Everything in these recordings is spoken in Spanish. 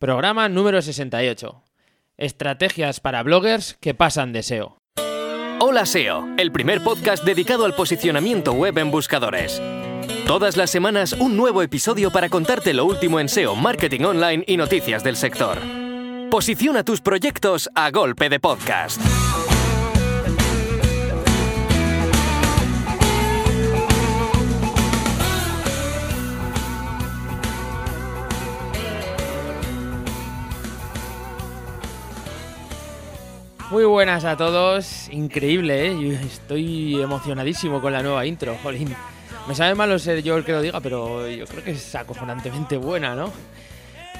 Programa número 68. Estrategias para bloggers que pasan de SEO. Hola SEO, el primer podcast dedicado al posicionamiento web en buscadores. Todas las semanas un nuevo episodio para contarte lo último en SEO, marketing online y noticias del sector. Posiciona tus proyectos a golpe de podcast. Muy buenas a todos, increíble, ¿eh? Estoy emocionadísimo con la nueva intro, jolín. Me sabe malo ser yo el que lo diga, pero yo creo que es acojonantemente buena, ¿no?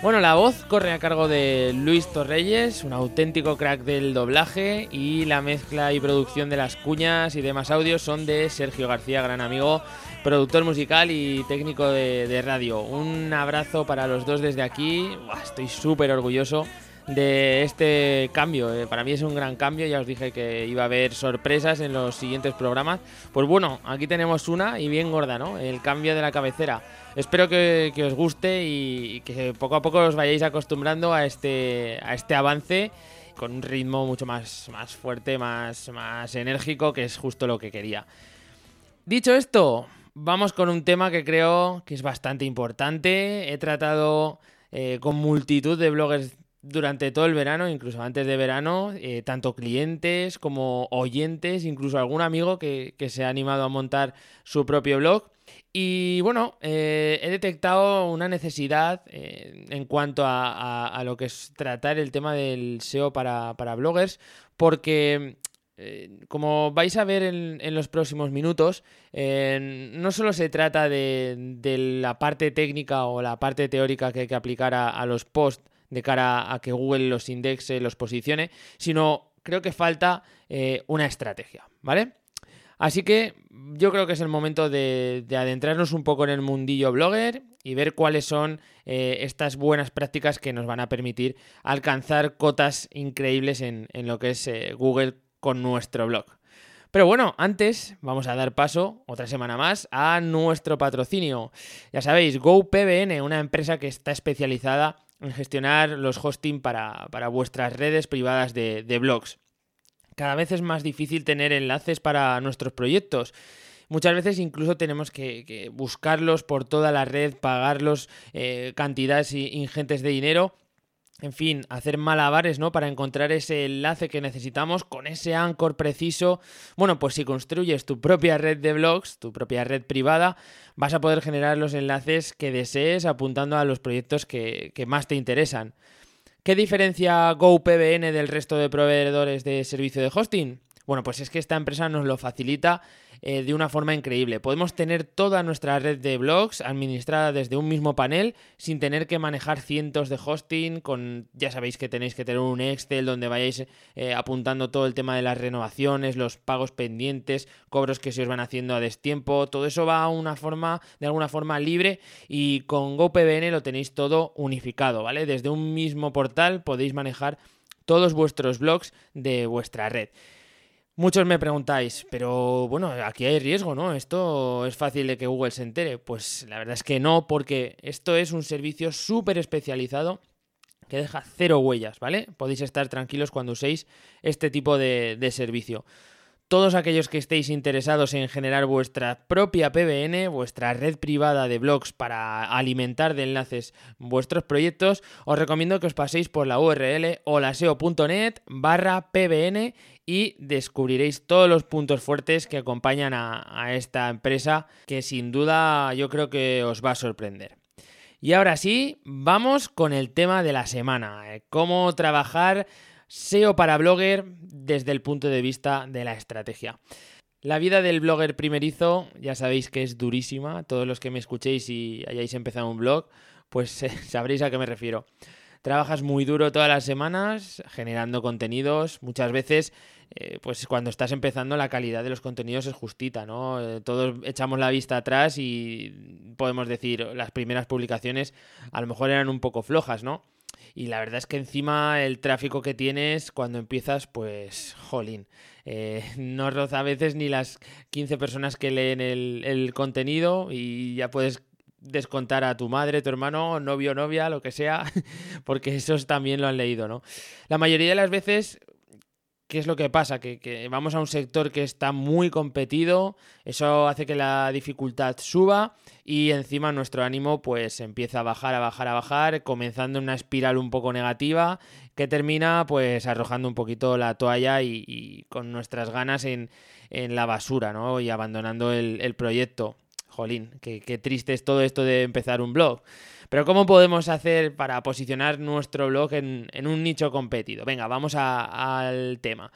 Bueno, la voz corre a cargo de Luis Torreyes, un auténtico crack del doblaje, y la mezcla y producción de las cuñas y demás audios son de Sergio García, gran amigo, productor musical y técnico de, radio. Un abrazo para los dos desde aquí, estoy súper orgulloso de este cambio. Eh, para mí es un gran cambio, ya os dije que iba a haber sorpresas en los siguientes programas. Pues bueno, aquí tenemos una y bien gorda, ¿no? El cambio de la cabecera. Espero que, que os guste y que poco a poco os vayáis acostumbrando a este, a este avance con un ritmo mucho más, más fuerte, más, más enérgico, que es justo lo que quería. Dicho esto, vamos con un tema que creo que es bastante importante. He tratado eh, con multitud de bloggers durante todo el verano, incluso antes de verano, eh, tanto clientes como oyentes, incluso algún amigo que, que, se ha animado a montar su propio blog. Y bueno, eh, he detectado una necesidad eh, en cuanto a, a, lo que es tratar el tema del SEO para, para bloggers, porque como vais a ver en, en los próximos minutos, no solo se trata de, de, la parte técnica o la parte teórica que hay que aplicar a, a los posts de cara a que Google los indexe, los posicione, sino creo que falta eh, una estrategia, ¿vale? Así que yo creo que es el momento de, de, adentrarnos un poco en el mundillo blogger y ver cuáles son eh, estas buenas prácticas que nos van a permitir alcanzar cotas increíbles en, en lo que es eh, Google con nuestro blog. Pero bueno, antes vamos a dar paso, otra semana más, a nuestro patrocinio. Ya sabéis, GoPBN, una empresa que está especializada en gestionar los hosting para, para vuestras redes privadas de, de, blogs. Cada vez es más difícil tener enlaces para nuestros proyectos. Muchas veces incluso tenemos que, que buscarlos por toda la red, pagarlos eh, cantidades ingentes de dinero en fin, hacer malabares, ¿no? Para encontrar ese enlace que necesitamos con ese anchor preciso. Bueno, pues si construyes tu propia red de blogs, tu propia red privada, vas a poder generar los enlaces que desees apuntando a los proyectos que, que más te interesan. ¿Qué diferencia GoPBN del resto de proveedores de servicio de hosting? Bueno, pues es que esta empresa nos lo facilita eh, de una forma increíble. Podemos tener toda nuestra red de blogs administrada desde un mismo panel sin tener que manejar cientos de hosting con ya sabéis que tenéis que tener un Excel donde vayáis eh, apuntando todo el tema de las renovaciones, los pagos pendientes, cobros que se os van haciendo a destiempo, todo eso va a una forma de alguna forma libre y con GoPBN lo tenéis todo unificado, ¿vale? Desde un mismo portal podéis manejar todos vuestros blogs de vuestra red. Muchos me preguntáis, pero bueno, aquí hay riesgo, ¿no? Esto es fácil de que Google se entere. Pues la verdad es que no, porque esto es un servicio súper especializado que deja cero huellas, ¿vale? Podéis estar tranquilos cuando uséis este tipo de, de servicio todos aquellos que estéis interesados en generar vuestra propia PBN, vuestra red privada de blogs para alimentar de enlaces vuestros proyectos, os recomiendo que os paséis por la URL holaseo.net barra PBN y descubriréis todos los puntos fuertes que acompañan a, esta empresa que sin duda yo creo que os va a sorprender. Y ahora sí, vamos con el tema de la semana, eh, cómo trabajar SEO para blogger desde el punto de vista de la estrategia. La vida del blogger primerizo ya sabéis que es durísima. Todos los que me escuchéis y hayáis empezado un blog, pues sabréis a qué me refiero. Trabajas muy duro todas las semanas generando contenidos. Muchas veces, eh, pues cuando estás empezando, la calidad de los contenidos es justita, ¿no? Eh, todos echamos la vista atrás y podemos decir, las primeras publicaciones a lo mejor eran un poco flojas, ¿no? Y la verdad es que encima el tráfico que tienes cuando empiezas, pues, jolín, eh, no roza a veces ni las 15 personas que leen el, el, contenido y ya puedes descontar a tu madre, tu hermano, novio, novia, lo que sea, porque esos también lo han leído, ¿no? La mayoría de las veces ¿Qué es lo que pasa? Que, vamos a un sector que está muy competido, eso hace que la dificultad suba y encima nuestro ánimo pues empieza a bajar, a bajar, a bajar, comenzando en una espiral un poco negativa que termina pues arrojando un poquito la toalla y, con nuestras ganas en, la basura, ¿no? Y abandonando el, proyecto. Jolín, qué, triste es todo esto de empezar un blog. Pero ¿cómo podemos hacer para posicionar nuestro blog en, un nicho competido? Venga, vamos al tema.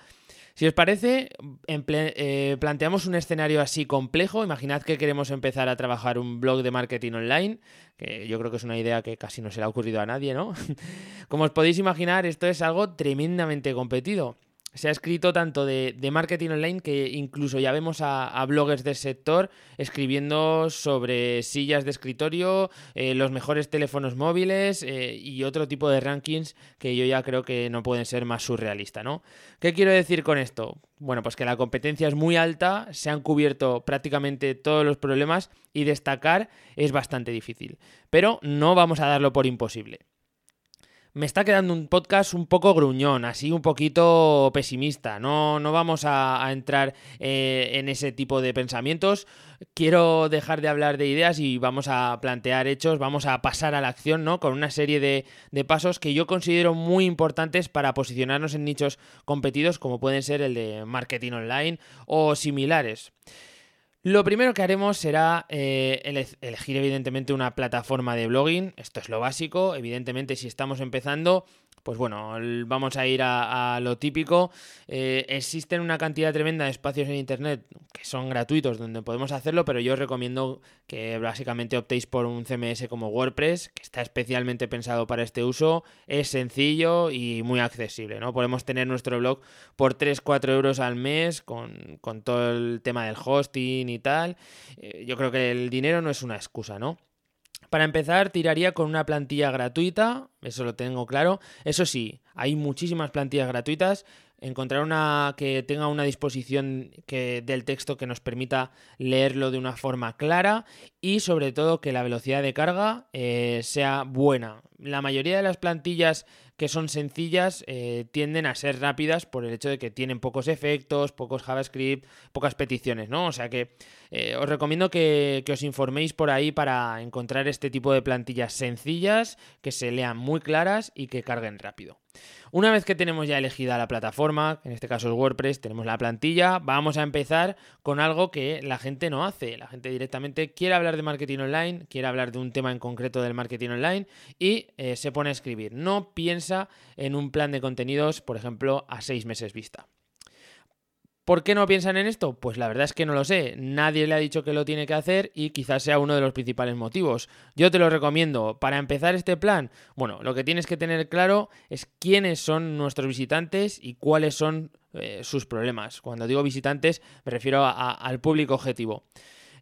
Si os parece, eh, planteamos un escenario así complejo. Imaginad que queremos empezar a trabajar un blog de marketing online, que yo creo que es una idea que casi no se le ha ocurrido a nadie, ¿no? Como os podéis imaginar, esto es algo tremendamente competido se ha escrito tanto de, marketing online que incluso ya vemos a, bloggers del sector escribiendo sobre sillas de escritorio, eh, los mejores teléfonos móviles eh, y otro tipo de rankings que yo ya creo que no pueden ser más surrealistas, ¿no? ¿Qué quiero decir con esto? Bueno, pues que la competencia es muy alta, se han cubierto prácticamente todos los problemas y destacar es bastante difícil. Pero no vamos a darlo por imposible me está quedando un podcast un poco gruñón, así un poquito pesimista. No, no vamos a, entrar eh, en ese tipo de pensamientos. Quiero dejar de hablar de ideas y vamos a plantear hechos, vamos a pasar a la acción, ¿no? Con una serie de, de pasos que yo considero muy importantes para posicionarnos en nichos competidos, como pueden ser el de marketing online o similares. Lo primero que haremos será eh, elegir evidentemente una plataforma de blogging, esto es lo básico, evidentemente si estamos empezando pues bueno, vamos a ir a, lo típico. Eh, existen una cantidad tremenda de espacios en Internet que son gratuitos donde podemos hacerlo, pero yo os recomiendo que básicamente optéis por un CMS como WordPress, que está especialmente pensado para este uso, es sencillo y muy accesible, ¿no? Podemos tener nuestro blog por 3-4 euros al mes con, todo el tema del hosting y tal. Eh, yo creo que el dinero no es una excusa, ¿no? Para empezar, tiraría con una plantilla gratuita, eso lo tengo claro. Eso sí, hay muchísimas plantillas gratuitas. Encontrar una que tenga una disposición que, del texto que nos permita leerlo de una forma clara y sobre todo que la velocidad de carga eh, sea buena. La mayoría de las plantillas que son sencillas eh, tienden a ser rápidas por el hecho de que tienen pocos efectos, pocos JavaScript, pocas peticiones, ¿no? O sea que eh, os recomiendo que, que, os informéis por ahí para encontrar este tipo de plantillas sencillas, que se lean muy claras y que carguen rápido. Una vez que tenemos ya elegida la plataforma, en este caso es WordPress, tenemos la plantilla, vamos a empezar con algo que la gente no hace. La gente directamente quiere hablar de marketing online, quiere hablar de un tema en concreto del marketing online y eh, se pone a escribir. No piensa en un plan de contenidos, por ejemplo, a seis meses vista. ¿Por qué no piensan en esto? Pues la verdad es que no lo sé. Nadie le ha dicho que lo tiene que hacer y quizás sea uno de los principales motivos. Yo te lo recomiendo. Para empezar este plan, bueno, lo que tienes que tener claro es quiénes son nuestros visitantes y cuáles son eh, sus problemas. Cuando digo visitantes me refiero al público objetivo.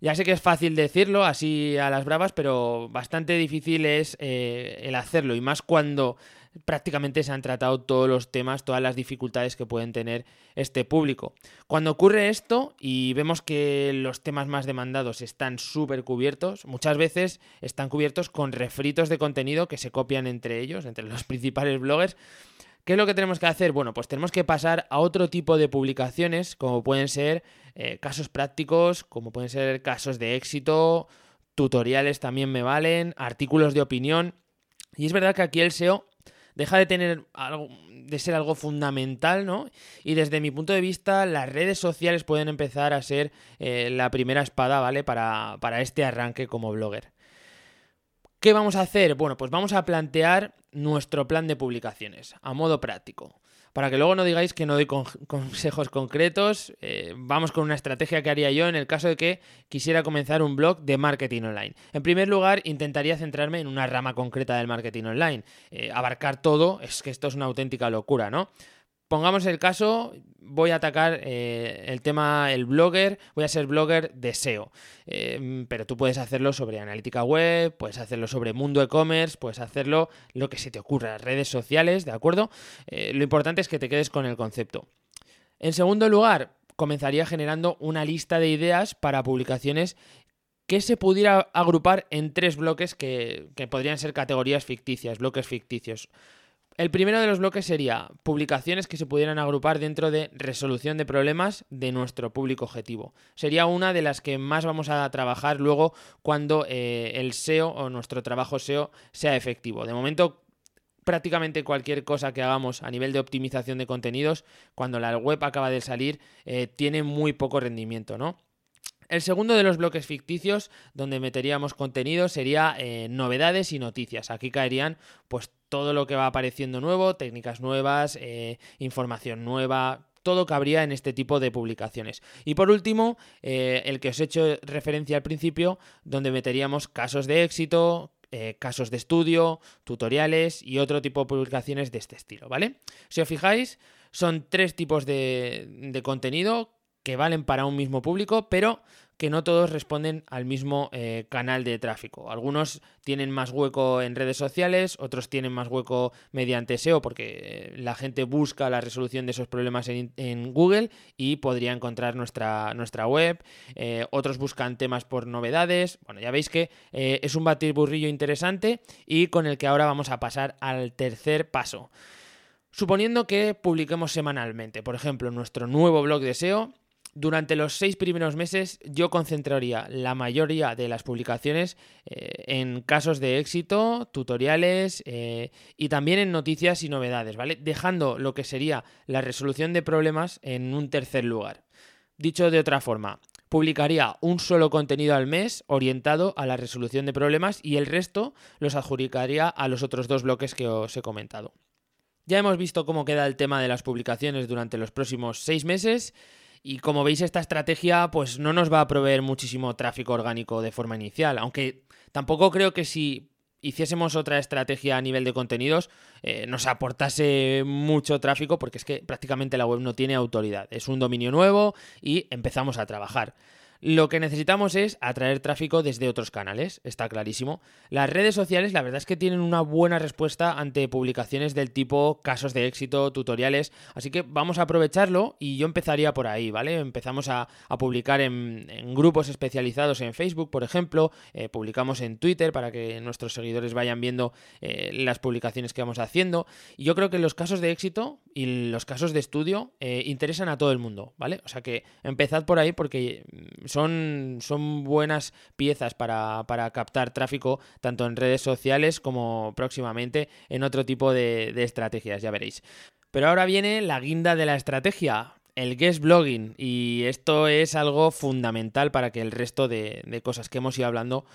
Ya sé que es fácil decirlo así a las bravas, pero bastante difícil es eh, el hacerlo y más cuando prácticamente se han tratado todos los temas, todas las dificultades que pueden tener este público. Cuando ocurre esto y vemos que los temas más demandados están súper cubiertos, muchas veces están cubiertos con refritos de contenido que se copian entre ellos, entre los principales bloggers. ¿Qué es lo que tenemos que hacer? Bueno, pues tenemos que pasar a otro tipo de publicaciones, como pueden ser eh, casos prácticos, como pueden ser casos de éxito, tutoriales también me valen, artículos de opinión. Y es verdad que aquí el SEO deja de tener algo, de ser algo fundamental, ¿no? Y desde mi punto de vista, las redes sociales pueden empezar a ser eh, la primera espada, ¿vale? Para, para este arranque como blogger. ¿Qué vamos a hacer? Bueno, pues vamos a plantear nuestro plan de publicaciones a modo práctico para que luego no digáis que no doy consejos concretos. Eh, vamos con una estrategia que haría yo en el caso de que quisiera comenzar un blog de marketing online. En primer lugar, intentaría centrarme en una rama concreta del marketing online. Eh, abarcar todo, es que esto es una auténtica locura, ¿no? Pongamos el caso, voy a atacar eh, el tema, el blogger, voy a ser blogger de SEO, em, pero tú puedes hacerlo sobre analítica web, puedes hacerlo sobre mundo e-commerce, puedes hacerlo lo que se te ocurra, redes sociales, ¿de acuerdo? Eh, lo importante es que te quedes con el concepto. En segundo lugar, comenzaría generando una lista de ideas para publicaciones que se pudiera agrupar en tres bloques que, que podrían ser categorías ficticias, bloques ficticios. El primero de los bloques sería publicaciones que se pudieran agrupar dentro de resolución de problemas de nuestro público objetivo. Sería una de las que más vamos a trabajar luego cuando eh, el SEO o nuestro trabajo SEO sea efectivo. De momento, prácticamente cualquier cosa que hagamos a nivel de optimización de contenidos, cuando la web acaba de salir, eh, tiene muy poco rendimiento, ¿no? El segundo de los bloques ficticios donde meteríamos contenido sería eh, novedades y noticias. Aquí caerían pues todo lo que va apareciendo nuevo, técnicas nuevas, eh, información nueva, todo cabría en este tipo de publicaciones. Y por último, eh, el que os he hecho referencia al principio, donde meteríamos casos de éxito, casos de estudio, tutoriales y otro tipo de publicaciones de este estilo, ¿vale? Si os fijáis, son tres tipos de, de contenido que valen para un mismo público, pero que no todos responden al mismo eh, canal de tráfico. Algunos tienen más hueco en redes sociales, otros tienen más hueco mediante SEO porque eh, la gente busca la resolución de esos problemas en, Google y podría encontrar nuestra, nuestra web. Eh, otros buscan temas por novedades. Bueno, ya veis que es un batirburrillo interesante y con el que ahora vamos a pasar al tercer paso. Suponiendo que publiquemos semanalmente, por ejemplo, nuestro nuevo blog de SEO, durante los seis primeros meses yo concentraría la mayoría de las publicaciones eh, en casos de éxito, tutoriales eh, y también en noticias y novedades, ¿vale? Dejando lo que sería la resolución de problemas en un tercer lugar. Dicho de otra forma, publicaría un solo contenido al mes orientado a la resolución de problemas y el resto los adjudicaría a los otros dos bloques que os he comentado. Ya hemos visto cómo queda el tema de las publicaciones durante los próximos seis meses. Y como veis, esta estrategia pues no nos va a proveer muchísimo tráfico orgánico de forma inicial, aunque tampoco creo que si hiciésemos otra estrategia a nivel de contenidos eh, nos aportase mucho tráfico porque es que prácticamente la web no tiene autoridad. Es un dominio nuevo y empezamos a trabajar. Lo que necesitamos es atraer tráfico desde otros canales, está clarísimo. Las redes sociales la verdad es que tienen una buena respuesta ante publicaciones del tipo casos de éxito, tutoriales, así que vamos a aprovecharlo y yo empezaría por ahí, ¿vale? Empezamos a, publicar en, grupos especializados en Facebook, por ejemplo, eh, publicamos en Twitter para que nuestros seguidores vayan viendo eh, las publicaciones que vamos haciendo. Y yo creo que los casos de éxito y los casos de estudio eh, interesan a todo el mundo, ¿vale? O sea que empezad por ahí porque son, son buenas piezas para, captar tráfico tanto en redes sociales como próximamente en otro tipo de, estrategias, ya veréis. Pero ahora viene la guinda de la estrategia, el guest blogging y esto es algo fundamental para que el resto de, de, cosas que hemos ido hablando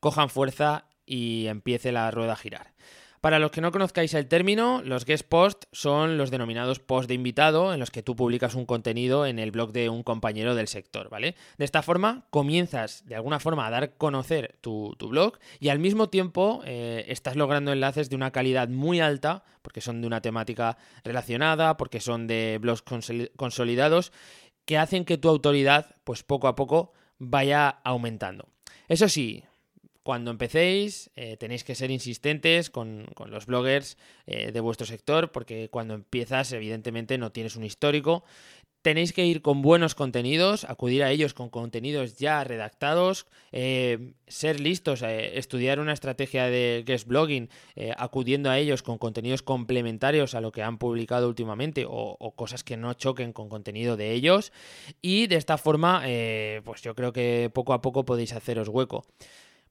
cojan fuerza y empiece la rueda a girar. Para los que no conozcáis el término, los guest posts son los denominados posts de invitado en los que tú publicas un contenido en el blog de un compañero del sector, ¿vale? De esta forma comienzas de alguna forma a dar a conocer tu, blog y al mismo tiempo eh, estás logrando enlaces de una calidad muy alta porque son de una temática relacionada, porque son de blogs consolidados que hacen que tu autoridad pues poco a poco vaya aumentando. Eso sí, cuando empecéis eh, tenéis que ser insistentes con, los bloggers eh, de vuestro sector porque cuando empiezas evidentemente no tienes un histórico. Tenéis que ir con buenos contenidos, acudir a ellos con contenidos ya redactados, eh, ser listos, estudiar una estrategia de guest blogging, acudiendo a ellos con contenidos complementarios a lo que han publicado últimamente o, cosas que no choquen con contenido de ellos. Y de esta forma, pues yo creo que poco a poco podéis haceros hueco.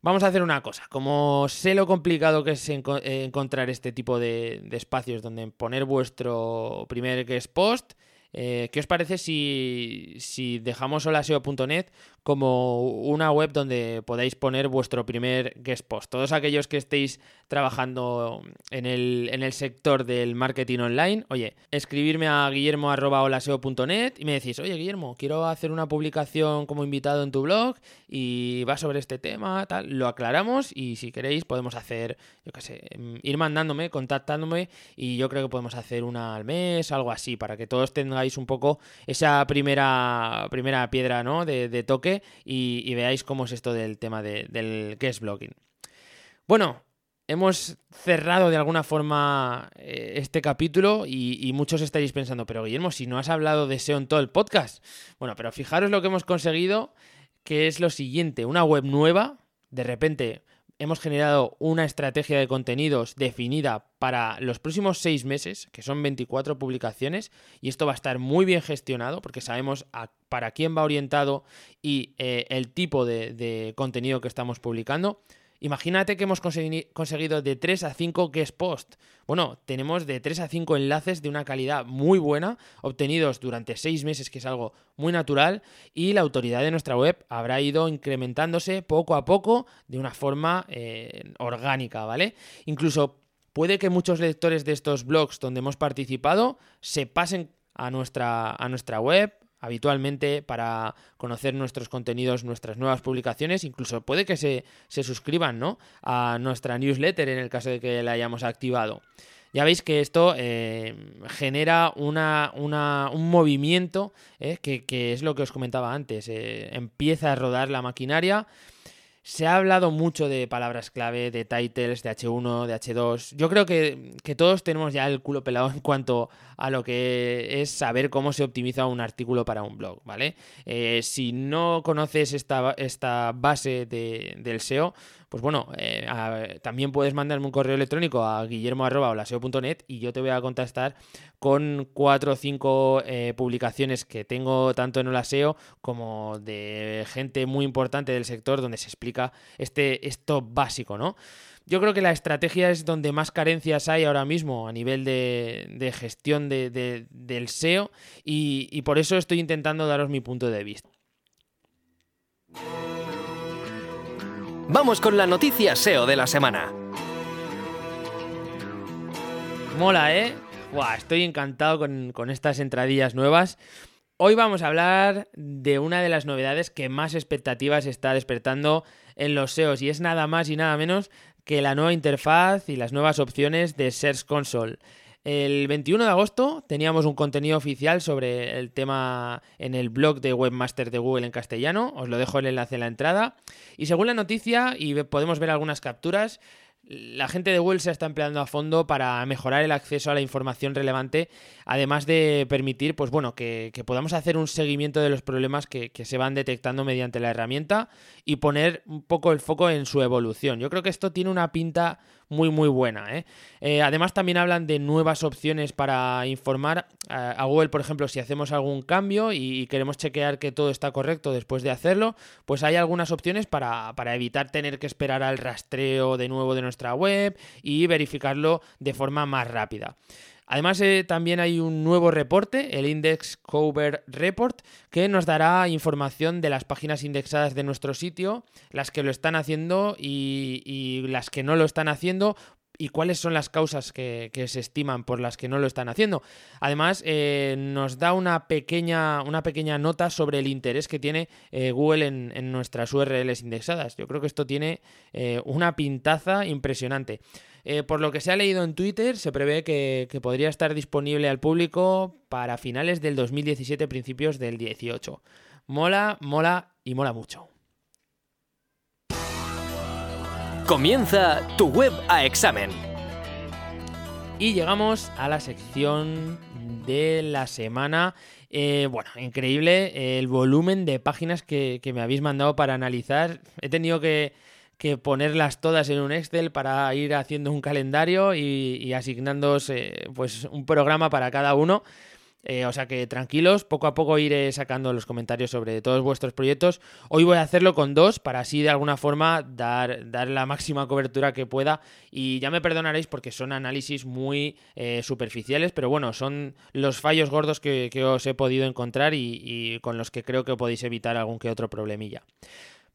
Vamos a hacer una cosa. Como sé lo complicado que es encontrar este tipo de, de, espacios donde poner vuestro primer guest post, eh, ¿Qué os parece si, si dejamos holaseo.net como una web donde podáis poner vuestro primer guest post? Todos aquellos que estéis trabajando en el, en el sector del marketing online, oye, escribirme a guillermo.holaseo.net y me decís, oye Guillermo, quiero hacer una publicación como invitado en tu blog y va sobre este tema, tal, lo aclaramos y si queréis podemos hacer, yo qué sé, ir mandándome, contactándome y yo creo que podemos hacer una al mes, algo así, para que todos tengáis un poco esa primera, primera piedra ¿no? de, toque y, veáis cómo es esto del tema del guest blogging. Bueno, hemos cerrado de alguna forma eh, este capítulo y, muchos estaréis pensando, pero Guillermo, si no has hablado de SEO en todo el podcast. Bueno, pero fijaros lo que hemos conseguido que es lo siguiente, una web nueva, de repente hemos generado una estrategia de contenidos definida para los próximos seis meses, que son 24 publicaciones, y esto va a estar muy bien gestionado porque sabemos para quién va orientado y eh, el tipo de contenido que estamos publicando. Imagínate que hemos conseguido de 3 a 5 guest post. Bueno, tenemos de 3 a 5 enlaces de una calidad muy buena, obtenidos durante 6 meses, que es algo muy natural, y la autoridad de nuestra web habrá ido incrementándose poco a poco de una forma eh, orgánica, ¿vale? Incluso puede que muchos lectores de estos blogs donde hemos participado se pasen a nuestra, a nuestra web, habitualmente para conocer nuestros contenidos, nuestras nuevas publicaciones, incluso puede que se, suscriban ¿no? a nuestra newsletter en el caso de que la hayamos activado. Ya veis que esto eh, genera una, un movimiento, eh, que, es lo que os comentaba antes, eh, empieza a rodar la maquinaria se ha hablado mucho de palabras clave, de titles, de H1, de H2. Yo creo que, todos tenemos ya el culo pelado en cuanto a lo que es saber cómo se optimiza un artículo para un blog, ¿vale? Eh, si no conoces esta, esta base del SEO, pues bueno, eh, también puedes mandarme un correo electrónico a guillermo.olaseo.net y yo te voy a contestar con cuatro o cinco eh, publicaciones que tengo tanto en Olaseo como de gente muy importante del sector donde se explica este, esto básico, ¿no? Yo creo que la estrategia es donde más carencias hay ahora mismo a nivel de, gestión del SEO y por eso estoy intentando daros mi punto de vista. Vamos con la noticia SEO de la semana. Mola, ¿eh? estoy encantado con, con estas entradillas nuevas. Hoy vamos a hablar de una de las novedades que más expectativas está despertando en los SEOs y es nada más y nada menos que la nueva interfaz y las nuevas opciones de Search Console. El 21 de agosto teníamos un contenido oficial sobre el tema en el blog de Webmaster de Google en castellano. Os lo dejo el enlace en la entrada. Y según la noticia, y podemos ver algunas capturas, la gente de Google se está empleando a fondo para mejorar el acceso a la información relevante, además de permitir, pues bueno, que, podamos hacer un seguimiento de los problemas que, se van detectando mediante la herramienta y poner un poco el foco en su evolución. Yo creo que esto tiene una pinta muy muy buena. ¿eh? Eh, además también hablan de nuevas opciones para informar a, Google, por ejemplo, si hacemos algún cambio y, queremos chequear que todo está correcto después de hacerlo, pues hay algunas opciones para, evitar tener que esperar al rastreo de nuevo de nuestra web y verificarlo de forma más rápida. Además, eh, también hay un nuevo reporte, el Index Cover Report, que nos dará información de las páginas indexadas de nuestro sitio, las que lo están haciendo y, las que no lo están haciendo, y cuáles son las causas que, se estiman por las que no lo están haciendo. Además, eh, nos da una pequeña, una pequeña nota sobre el interés que tiene eh, Google en, nuestras URLs indexadas. Yo creo que esto tiene una pintaza impresionante. Eh, por lo que se ha leído en Twitter, se prevé que, podría estar disponible al público para finales del 2017, principios del 18. Mola, mola y mola mucho. Comienza tu web a examen. Y llegamos a la sección de la semana. Eh, bueno, increíble el volumen de páginas que, me habéis mandado para analizar. He tenido que, que ponerlas todas en un Excel para ir haciendo un calendario y, y asignándoos pues un programa para cada uno. Eh, o sea que tranquilos, poco a poco iré sacando los comentarios sobre todos vuestros proyectos. Hoy voy a hacerlo con dos para así de alguna forma dar, dar la máxima cobertura que pueda. Y ya me perdonaréis porque son análisis muy eh, superficiales, pero bueno, son los fallos gordos que, os he podido encontrar y, y con los que creo que podéis evitar algún que otro problemilla.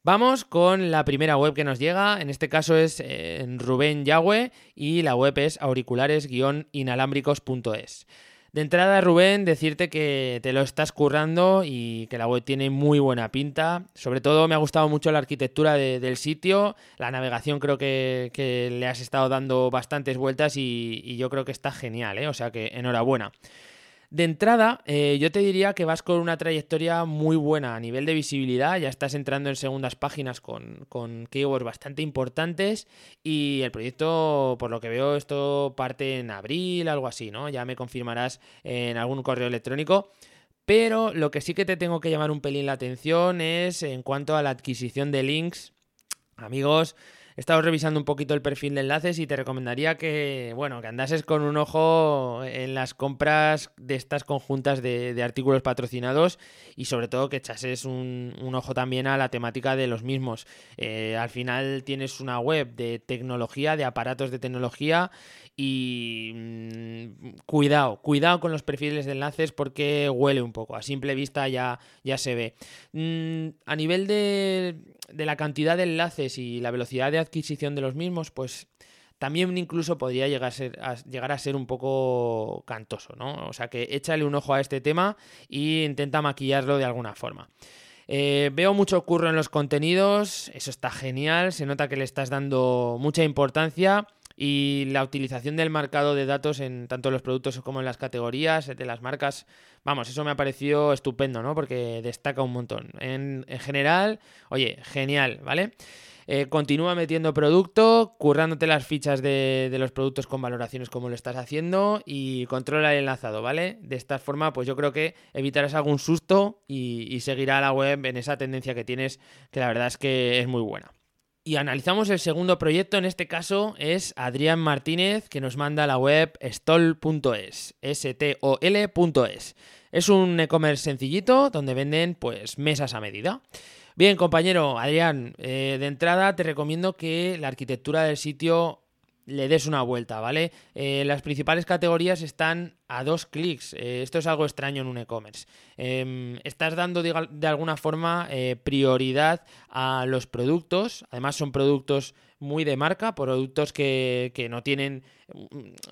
Vamos con la primera web que nos llega, en este caso es eh, Rubén Yagüe y la web es auriculares-inalámbricos.es. De entrada, Rubén, decirte que te lo estás currando y que la web tiene muy buena pinta. Sobre todo me ha gustado mucho la arquitectura del sitio, la navegación creo que, le has estado dando bastantes vueltas y, yo creo que está genial, ¿eh? o sea que enhorabuena. De entrada, eh, yo te diría que vas con una trayectoria muy buena a nivel de visibilidad, ya estás entrando en segundas páginas con, con keywords bastante importantes y el proyecto, por lo que veo, esto parte en abril, algo así, ¿no? Ya me confirmarás en algún correo electrónico. Pero lo que sí que te tengo que llamar un pelín la atención es en cuanto a la adquisición de links. Amigos, he estado revisando un poquito el perfil de enlaces y te recomendaría que, bueno, que andases con un ojo en las compras de estas conjuntas de, artículos patrocinados y sobre todo que echases un, ojo también a la temática de los mismos. Eh, al final tienes una web de tecnología, de aparatos de tecnología y mm, cuidado, cuidado con los perfiles de enlaces porque huele un poco. A simple vista ya, ya se ve. Mm, a nivel de, de, la cantidad de enlaces y la velocidad de adquisición de los mismos, pues también incluso podría llegar a ser, llegar a ser un poco cantoso, ¿no? O sea que échale un ojo a este tema e intenta maquillarlo de alguna forma. Eh, veo mucho curro en los contenidos, eso está genial, se nota que le estás dando mucha importancia y la utilización del marcado de datos en tanto los productos como en las categorías de las marcas, vamos, eso me ha parecido estupendo, ¿no? Porque destaca un montón. En, general, oye, genial, ¿vale? Eh, continúa metiendo producto, currándote las fichas de, los productos con valoraciones como lo estás haciendo y controla el enlazado, ¿vale? De esta forma, pues yo creo que evitarás algún susto y, y seguirá la web en esa tendencia que tienes, que la verdad es que es muy buena. Y analizamos el segundo proyecto, en este caso es Adrián Martínez, que nos manda la web stol.es, S-T-O-L.es. Es un e-commerce sencillito donde venden pues mesas a medida. Bien, compañero Adrián, eh, de entrada te recomiendo que la arquitectura del sitio le des una vuelta, ¿vale? Eh, las principales categorías están a dos clics. Eh, esto es algo extraño en un e-commerce. Em, estás dando de, alguna forma eh, prioridad a los productos. Además son productos muy de marca, productos que, no tienen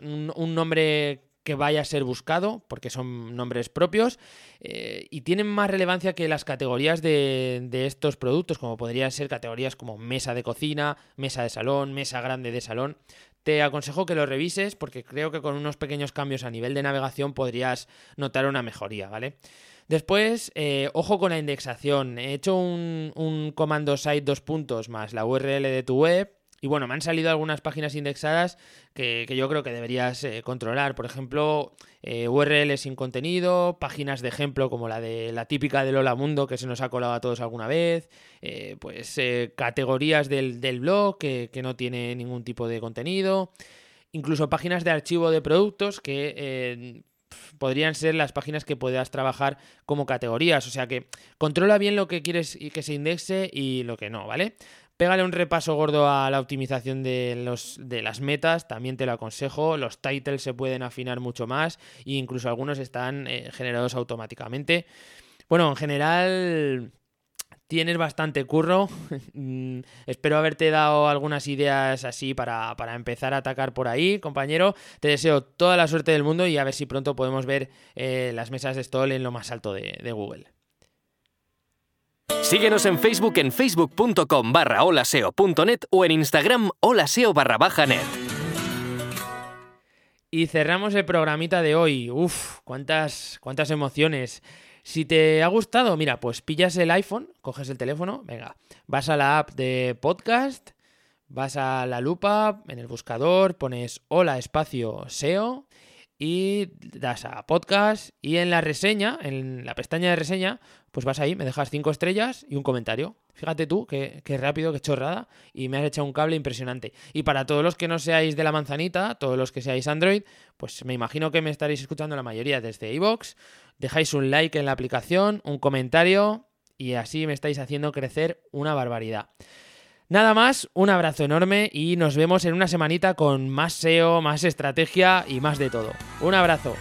un, nombre que vaya a ser buscado, porque son nombres propios, y tienen más relevancia que las categorías de, estos productos, como podrían ser categorías como mesa de cocina, mesa de salón, mesa grande de salón te aconsejo que lo revises porque creo que con unos pequeños cambios a nivel de navegación podrías notar una mejoría, ¿vale? Después, eh, ojo con la indexación. He hecho un, comando site dos puntos más la URL de tu web y bueno, me han salido algunas páginas indexadas que, yo creo que deberías eh, controlar. Por ejemplo, eh, sin contenido, páginas de ejemplo como la de la típica de Lola Mundo que se nos ha colado a todos alguna vez, eh, pues categorías del, blog que, que, no tiene ningún tipo de contenido, incluso páginas de archivo de productos que podrían ser las páginas que puedas trabajar como categorías. O sea que controla bien lo que quieres y que se indexe y lo que no, ¿vale? Pégale un repaso gordo a la optimización de, los, de las metas, también te lo aconsejo. Los titles se pueden afinar mucho más e incluso algunos están eh, generados automáticamente. Bueno, en general tienes bastante curro. Mm, espero haberte dado algunas ideas así para, empezar a atacar por ahí, compañero. Te deseo toda la suerte del mundo y a ver si pronto podemos ver eh, las mesas de stall en lo más alto de Google. Síguenos en Facebook en facebook.com barra holaseo.net o en Instagram holaseo barra baja net. Y cerramos el programita de hoy. Uf, cuántas, cuántas emociones. Si te ha gustado, mira, pues pillas el iPhone, coges el teléfono, venga, vas a la app de podcast, vas a la lupa, en el buscador, pones hola espacio SEO y das a podcast y en la reseña, en la pestaña de reseña, pues vas ahí, me dejas cinco estrellas y un comentario. Fíjate tú, qué, rápido, qué chorrada, y me has echado un cable impresionante. Y para todos los que no seáis de la manzanita, todos los que seáis Android, pues me imagino que me estaréis escuchando la mayoría desde iVoox. Dejáis un like en la aplicación, un comentario, y así me estáis haciendo crecer una barbaridad. Nada más, un abrazo enorme y nos vemos en una semanita con más SEO, más estrategia y más de todo. Un abrazo.